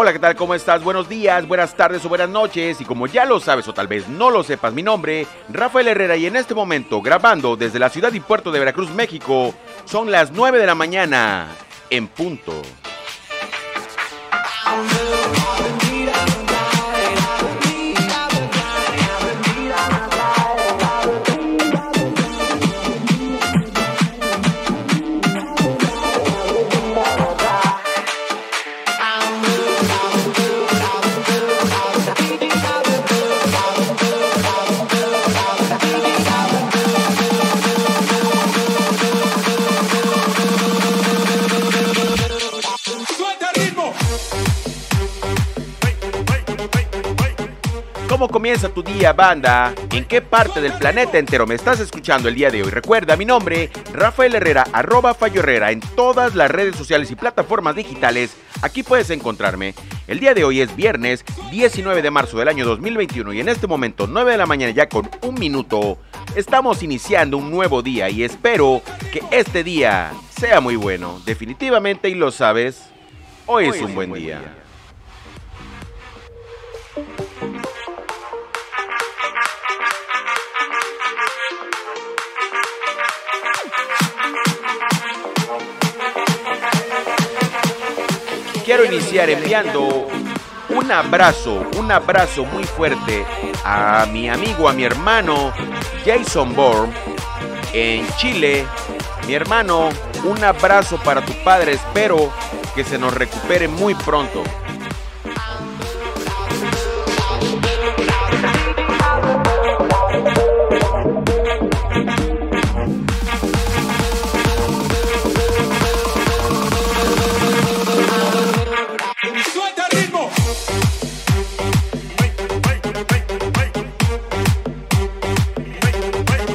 Hola, ¿qué tal? ¿Cómo estás? Buenos días, buenas tardes o buenas noches. Y como ya lo sabes o tal vez no lo sepas, mi nombre, Rafael Herrera, y en este momento grabando desde la ciudad y puerto de Veracruz, México, son las 9 de la mañana en punto. ¿Cómo comienza tu día, banda? ¿En qué parte del planeta entero me estás escuchando el día de hoy? Recuerda mi nombre, Rafael Herrera, arroba Fallo Herrera, en todas las redes sociales y plataformas digitales. Aquí puedes encontrarme. El día de hoy es viernes 19 de marzo del año 2021 y en este momento, 9 de la mañana ya con un minuto, estamos iniciando un nuevo día y espero que este día sea muy bueno. Definitivamente, y lo sabes, hoy, es un buen, día. Quiero iniciar enviando un abrazo, un abrazo muy fuerte a mi amigo, a mi hermano Jason Bourne en Chile. Mi hermano, un abrazo para tu padre, espero que se nos recupere muy pronto.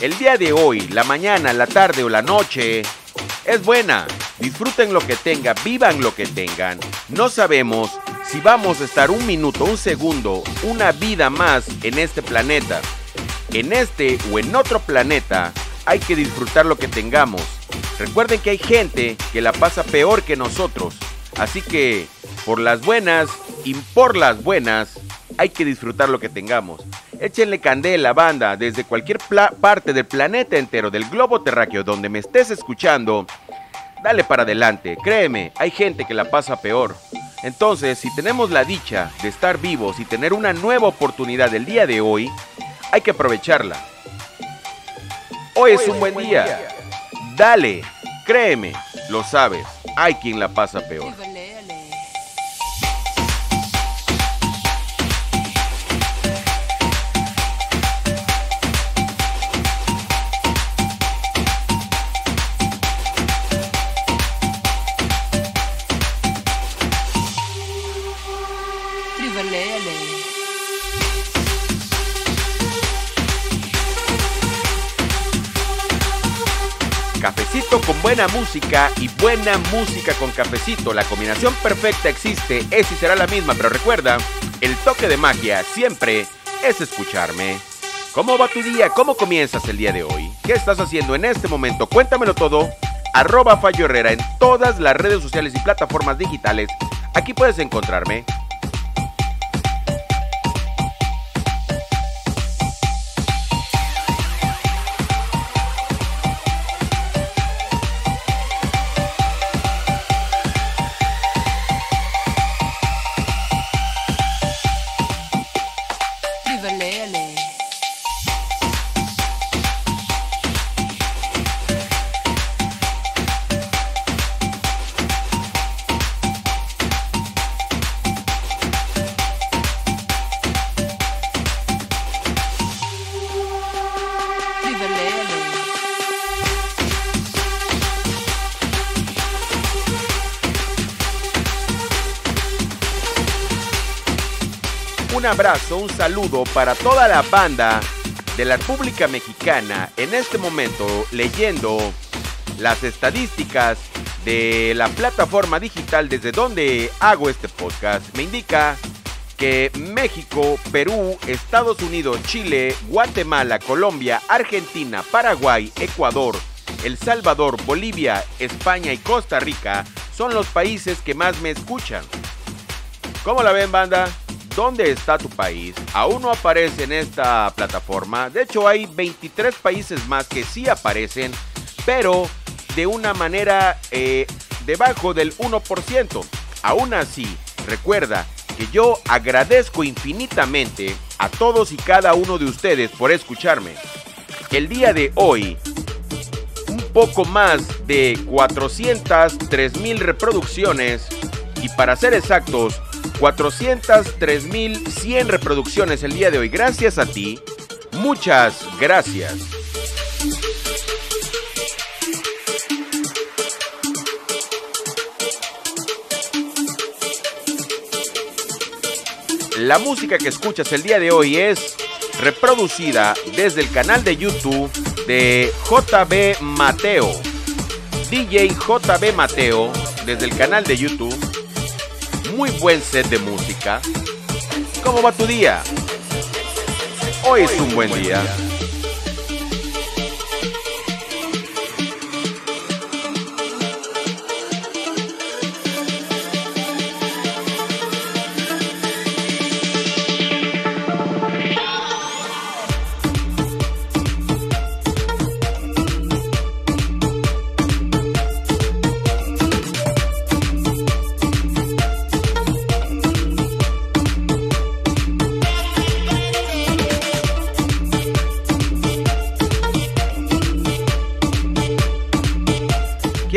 el día de hoy, la mañana, la tarde o la noche es buena. Disfruten lo que tengan, vivan lo que tengan. No sabemos si vamos a estar un minuto, un segundo, una vida más en este planeta. En este o en otro planeta hay que disfrutar lo que tengamos. Recuerden que hay gente que la pasa peor que nosotros. Así que, por las buenas y por las buenas, hay que disfrutar lo que tengamos. Échenle candela, banda, desde cualquier parte del planeta entero, del globo terráqueo, donde me estés escuchando. Dale para adelante, créeme, hay gente que la pasa peor. Entonces, si tenemos la dicha de estar vivos y tener una nueva oportunidad el día de hoy, hay que aprovecharla. Hoy es un buen día. Dale, créeme, lo sabes, hay quien la pasa peor. Buena música y buena música con cafecito. La combinación perfecta existe, es y será la misma, pero recuerda, el toque de magia siempre es escucharme. ¿Cómo va tu día? ¿Cómo comienzas el día de hoy? ¿Qué estás haciendo en este momento? Cuéntamelo todo. Arroba Fallo Herrera en todas las redes sociales y plataformas digitales. Aquí puedes encontrarme. Un abrazo, un saludo para toda la banda de la República Mexicana. En este momento leyendo las estadísticas de la plataforma digital desde donde hago este podcast, me indica que México, Perú, Estados Unidos, Chile, Guatemala, Colombia, Argentina, Paraguay, Ecuador, El Salvador, Bolivia, España y Costa Rica son los países que más me escuchan. ¿Cómo la ven, banda? ¿Dónde está tu país? Aún no aparece en esta plataforma. De hecho, hay 23 países más que sí aparecen, pero de una manera eh, debajo del 1%. Aún así, recuerda que yo agradezco infinitamente a todos y cada uno de ustedes por escucharme. El día de hoy, un poco más de 403 mil reproducciones y para ser exactos, 403.100 reproducciones el día de hoy. Gracias a ti. Muchas gracias. La música que escuchas el día de hoy es reproducida desde el canal de YouTube de JB Mateo. DJ JB Mateo desde el canal de YouTube. Muy buen set de música. ¿Cómo va tu día? Hoy es un buen día.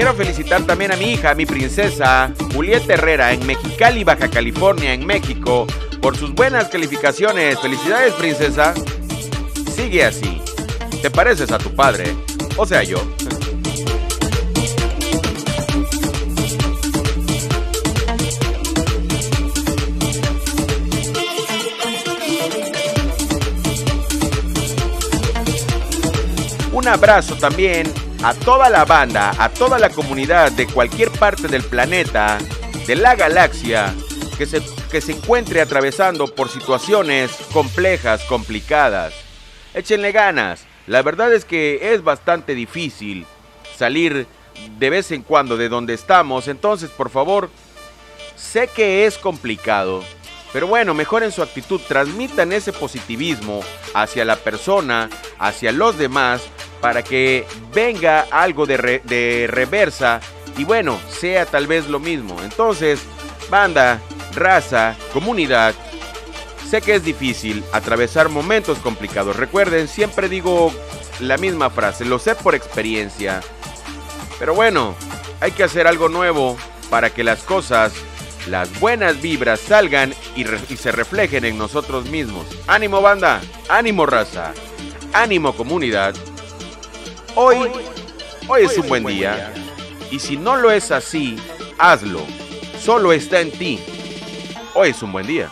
Quiero felicitar también a mi hija, mi princesa, Julieta Herrera, en Mexicali, Baja California, en México, por sus buenas calificaciones. Felicidades, princesa. Sigue así. Te pareces a tu padre, o sea, yo. Un abrazo también a toda la banda, a toda la comunidad de cualquier parte del planeta, de la galaxia, que se, que se encuentre atravesando por situaciones complejas, complicadas. Échenle ganas. La verdad es que es bastante difícil salir de vez en cuando de donde estamos. Entonces, por favor, sé que es complicado. Pero bueno, mejoren su actitud, transmitan ese positivismo hacia la persona, hacia los demás, para que venga algo de, de reversa y bueno, sea tal vez lo mismo. Entonces, banda, raza, comunidad, sé que es difícil atravesar momentos complicados. Recuerden, siempre digo la misma frase, lo sé por experiencia. Pero bueno, hay que hacer algo nuevo para que las cosas, las buenas vibras salgan y, y se reflejen en nosotros mismos. Ánimo banda, ánimo raza, ánimo comunidad. Hoy, hoy es un buen día. Y si no lo es así, hazlo. Solo está en ti. Hoy es un buen día.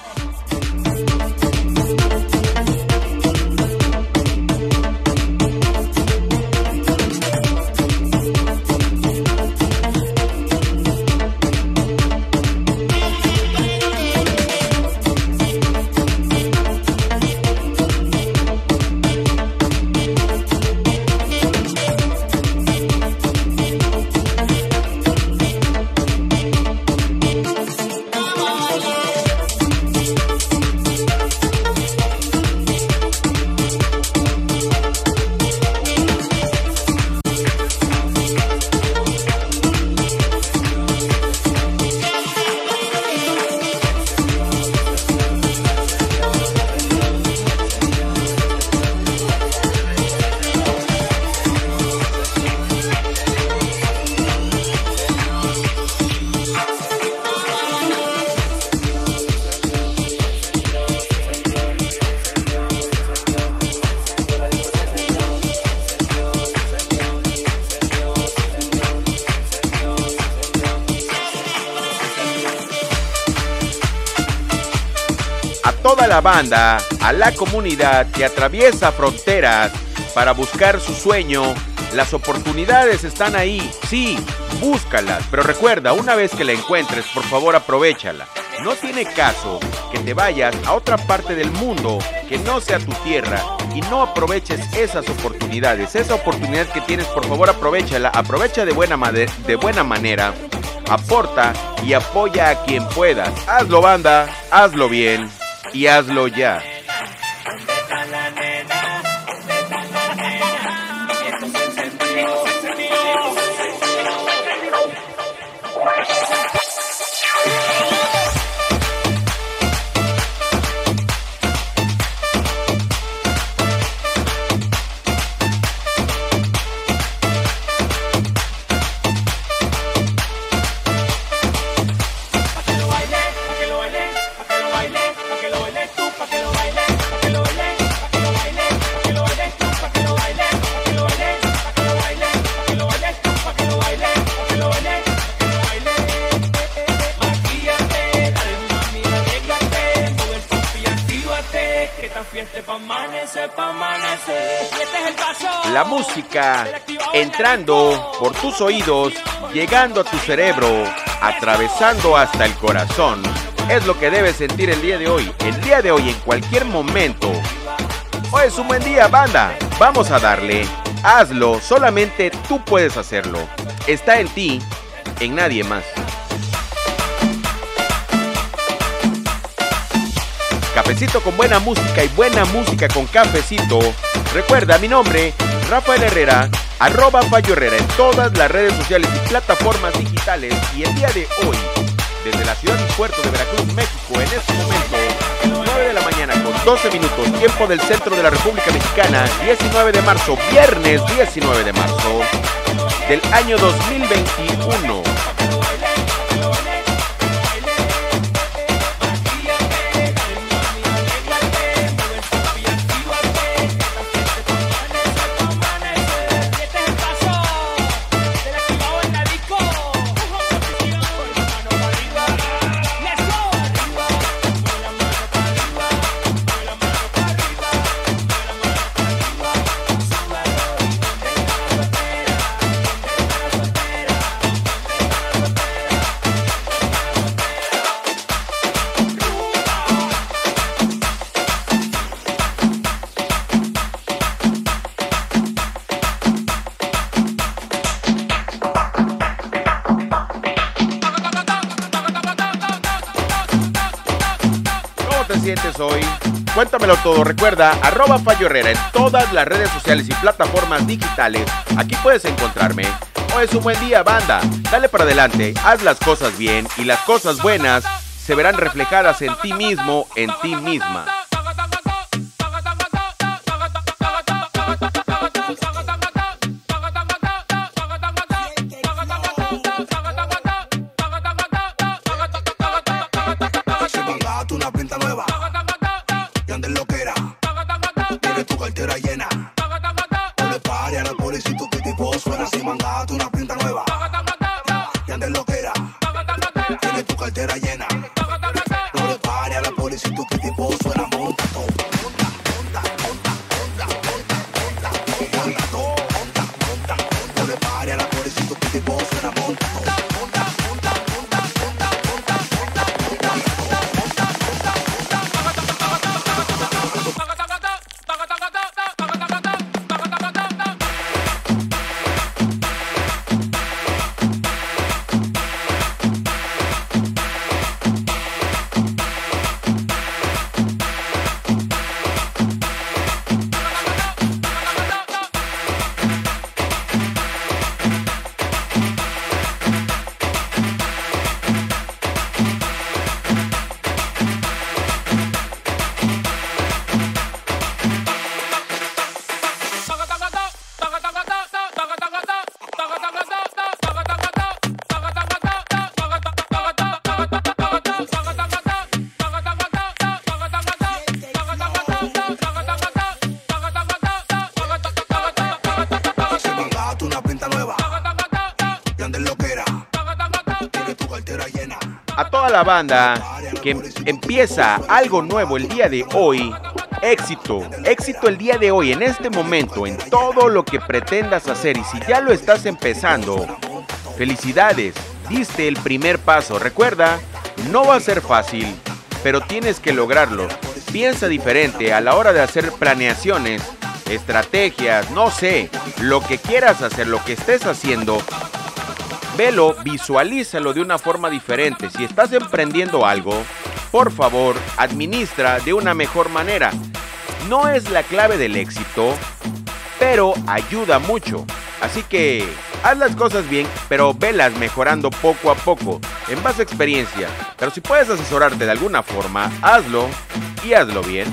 Toda la banda, a la comunidad que atraviesa fronteras para buscar su sueño. Las oportunidades están ahí, sí, búscalas, pero recuerda, una vez que la encuentres, por favor aprovechala. No tiene caso que te vayas a otra parte del mundo que no sea tu tierra y no aproveches esas oportunidades. Esa oportunidad que tienes, por favor, aprovechala. Aprovecha de buena, de buena manera. Aporta y apoya a quien puedas. Hazlo, banda. Hazlo bien. Y hazlo ya. La música entrando por tus oídos, llegando a tu cerebro, atravesando hasta el corazón. Es lo que debes sentir el día de hoy. El día de hoy, en cualquier momento. Hoy es un buen día, banda. Vamos a darle. Hazlo, solamente tú puedes hacerlo. Está en ti, en nadie más. Cafecito con buena música y buena música con cafecito. Recuerda mi nombre, Rafael Herrera, arroba Fallo Herrera en todas las redes sociales y plataformas digitales. Y el día de hoy, desde la ciudad y puerto de Veracruz, México, en este momento, 9 de la mañana con 12 minutos, tiempo del centro de la República Mexicana, 19 de marzo, viernes 19 de marzo del año 2021. Todo. Recuerda, arroba Fallo Herrera en todas las redes sociales y plataformas digitales. Aquí puedes encontrarme. Hoy es un buen día, banda. Dale para adelante, haz las cosas bien y las cosas buenas se verán reflejadas en ti mismo, en ti misma. La banda que empieza algo nuevo el día de hoy, éxito, éxito el día de hoy, en este momento, en todo lo que pretendas hacer. Y si ya lo estás empezando, felicidades, diste el primer paso. Recuerda, no va a ser fácil, pero tienes que lograrlo. Piensa diferente a la hora de hacer planeaciones, estrategias, no sé, lo que quieras hacer, lo que estés haciendo. Velo, visualízalo de una forma diferente. Si estás emprendiendo algo, por favor, administra de una mejor manera. No es la clave del éxito, pero ayuda mucho. Así que haz las cosas bien, pero velas mejorando poco a poco, en base a experiencia. Pero si puedes asesorarte de alguna forma, hazlo y hazlo bien.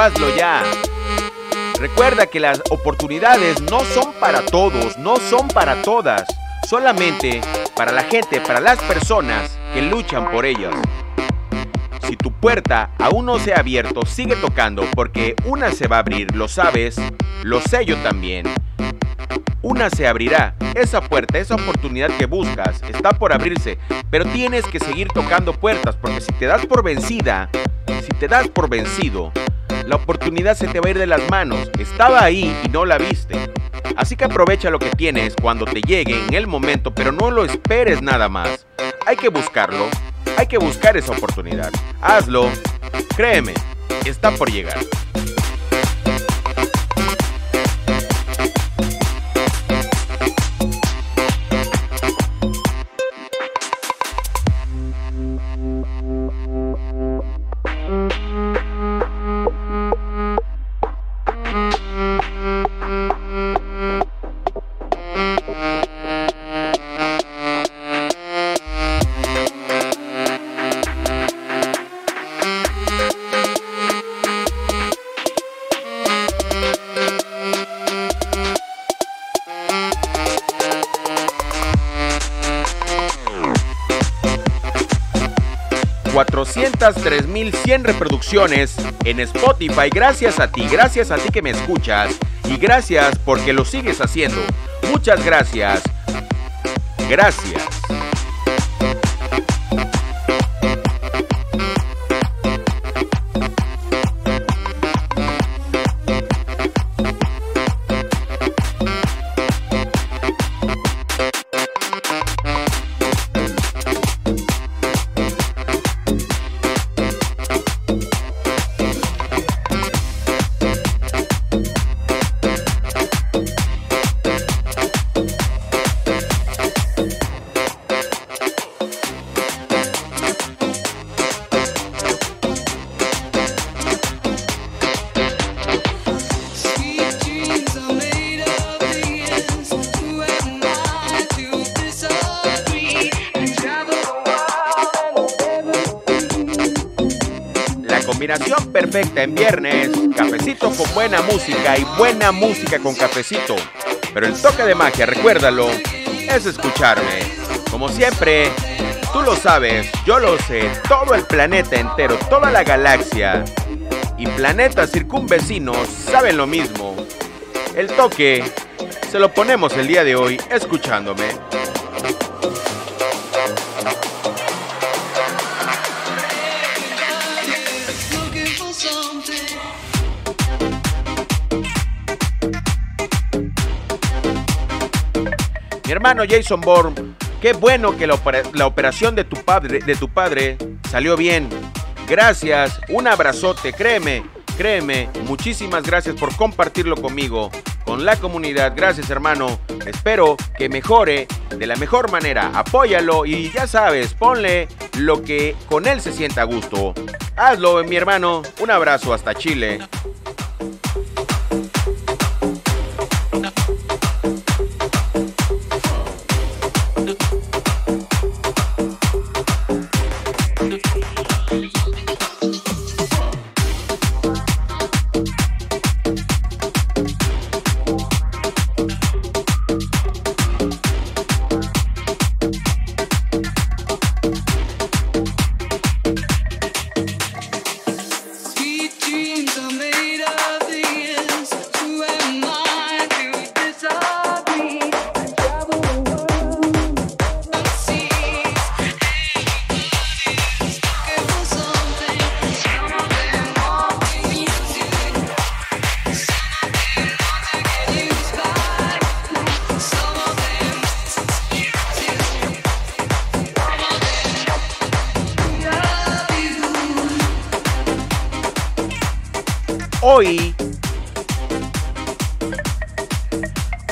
Hazlo ya. Recuerda que las oportunidades no son para todos, no son para todas. Solamente para la gente, para las personas que luchan por ellas. Si tu puerta aún no se ha abierto, sigue tocando porque una se va a abrir, lo sabes, lo sé yo también. Una se abrirá. Esa puerta, esa oportunidad que buscas, está por abrirse. Pero tienes que seguir tocando puertas porque si te das por vencida, si te das por vencido, la oportunidad se te va a ir de las manos. Estaba ahí y no la viste. Así que aprovecha lo que tienes cuando te llegue en el momento, pero no lo esperes nada más. Hay que buscarlo. Hay que buscar esa oportunidad. Hazlo. Créeme, está por llegar. 403.100 reproducciones en Spotify. Gracias a ti, gracias a ti que me escuchas y gracias porque lo sigues haciendo. Muchas gracias. Gracias. Perfecta en viernes, cafecito con buena música y buena música con cafecito. Pero el toque de magia, recuérdalo, es escucharme. Como siempre, tú lo sabes, yo lo sé, todo el planeta entero, toda la galaxia y planetas circunvecinos saben lo mismo. El toque se lo ponemos el día de hoy escuchándome. Mi hermano Jason Bourne, qué bueno que la, operación de tu, padre, de tu padre salió bien. Gracias, un abrazote, créeme, créeme, muchísimas gracias por compartirlo conmigo, con la comunidad. Gracias hermano, espero que mejore de la mejor manera. Apóyalo y ya sabes, ponle lo que con él se sienta a gusto. Hazlo, mi hermano. Un abrazo hasta Chile. Hoy...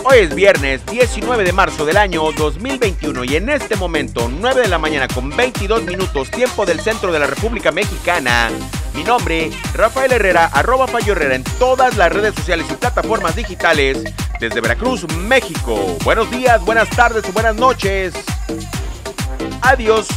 Hoy es viernes 19 de marzo del año 2021 y en este momento 9 de la mañana con 22 minutos tiempo del centro de la República Mexicana. Mi nombre, Rafael Herrera, arroba Fallo Herrera en todas las redes sociales y plataformas digitales desde Veracruz, México. Buenos días, buenas tardes o buenas noches. Adiós.